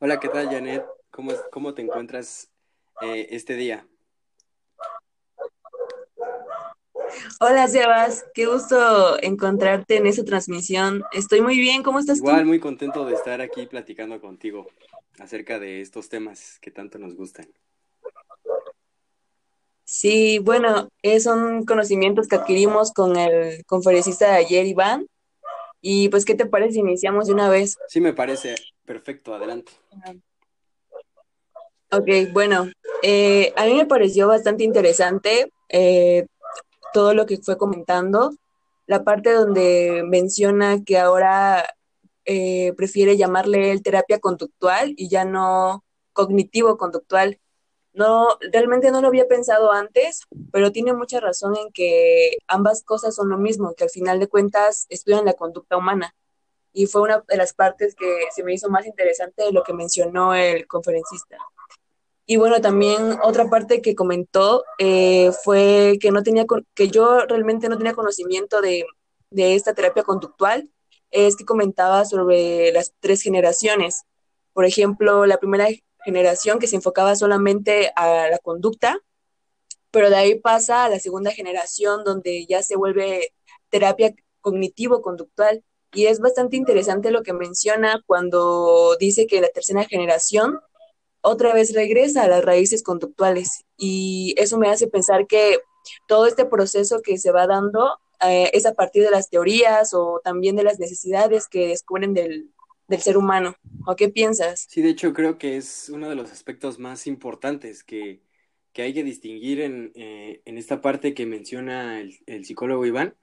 Hola, ¿qué tal, Janet? ¿Cómo, es- cómo te encuentras eh, este día? Hola Sebas, qué gusto encontrarte en esta transmisión. Estoy muy bien, ¿cómo estás Igual, tú? muy contento de estar aquí platicando contigo acerca de estos temas que tanto nos gustan. Sí, bueno, son conocimientos que adquirimos con el conferencista de ayer, Iván. Y pues, ¿qué te parece si iniciamos de una vez? Sí, me parece perfecto, adelante. Ok, bueno, eh, a mí me pareció bastante interesante eh, todo lo que fue comentando. La parte donde menciona que ahora eh, prefiere llamarle él terapia conductual y ya no cognitivo-conductual. No, realmente no lo había pensado antes, pero tiene mucha razón en que ambas cosas son lo mismo, que al final de cuentas estudian la conducta humana. Y fue una de las partes que se me hizo más interesante de lo que mencionó el conferencista. Y bueno, también otra parte que comentó eh, fue que no tenía que yo realmente no tenía conocimiento de, de esta terapia conductual, es que comentaba sobre las tres generaciones. Por ejemplo, la primera generación que se enfocaba solamente a la conducta, pero de ahí pasa a la segunda generación donde ya se vuelve terapia cognitivo-conductual. Y es bastante interesante lo que menciona cuando dice que la tercera generación otra vez regresa a las raíces conductuales. Y eso me hace pensar que todo este proceso que se va dando eh, es a partir de las teorías o también de las necesidades que descubren del, del ser humano. ¿O qué piensas? Sí, de hecho, creo que es uno de los aspectos más importantes que, que hay que distinguir en, eh, en esta parte que menciona el, el psicólogo Iván.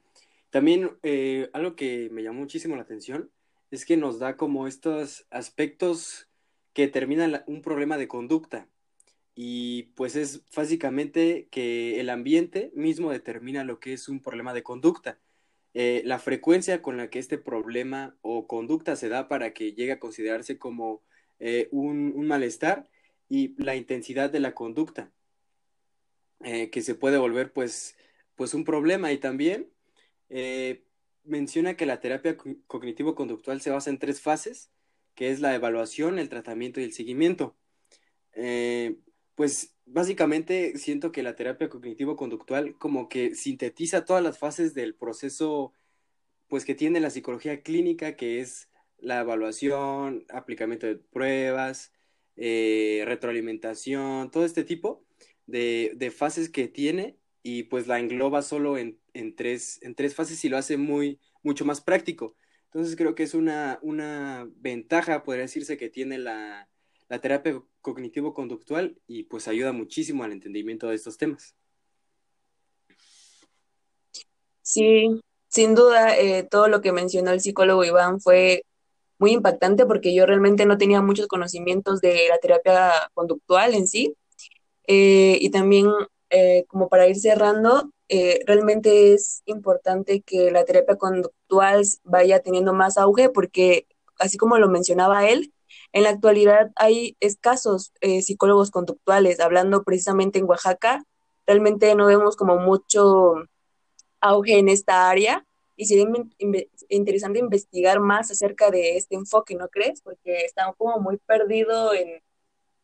También eh, algo que me llamó muchísimo la atención es que nos da como estos aspectos que determinan la- un problema de conducta. Y pues es básicamente que el ambiente mismo determina lo que es un problema de conducta. Eh, la frecuencia con la que este problema o conducta se da para que llegue a considerarse como eh, un, malestar y la intensidad de la conducta, que se puede volver pues, pues un problema. Y también eh, menciona que la terapia co- cognitivo-conductual se basa en tres fases, que es la evaluación, el tratamiento y el seguimiento. Eh, pues básicamente siento que la terapia cognitivo-conductual como que sintetiza todas las fases del proceso pues que tiene la psicología clínica, que es la evaluación, aplicamiento de pruebas, eh, retroalimentación, todo este tipo de, de fases que tiene y pues la engloba solo en, en tres, en tres fases y lo hace muy, mucho más práctico. Entonces creo que es una, una ventaja, podría decirse, que tiene la, la terapia cognitivo-conductual y pues ayuda muchísimo al entendimiento de estos temas. Sí, sin duda, eh, todo lo que mencionó el psicólogo Iván fue muy impactante porque yo realmente no tenía muchos conocimientos de la terapia conductual en sí. Eh, y también, eh, como para ir cerrando, eh, realmente es importante que la terapia conductual vaya teniendo más auge porque, así como lo mencionaba él, en la actualidad hay escasos eh, psicólogos conductuales. Hablando precisamente en Oaxaca, realmente no vemos como mucho auge en esta área y sería in- interesante investigar más acerca de este enfoque, ¿no crees? Porque está como muy perdido en,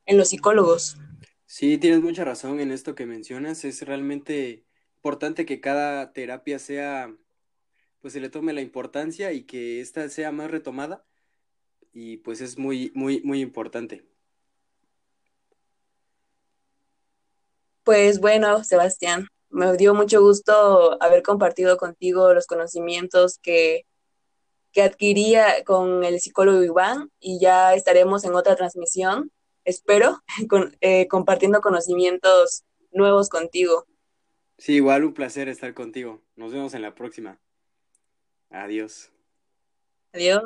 en los psicólogos. Sí, tienes mucha razón en esto que mencionas. Es realmente importante que cada terapia sea, pues se le tome la importancia y que ésta sea más retomada y pues es muy, muy, muy importante. Pues bueno, Sebastián, me dio mucho gusto haber compartido contigo los conocimientos que, que adquiría con el psicólogo Iván y ya estaremos en otra transmisión, espero, con, eh, compartiendo conocimientos nuevos contigo. Sí, igual un placer estar contigo. Nos vemos en la próxima. Adiós. Adiós.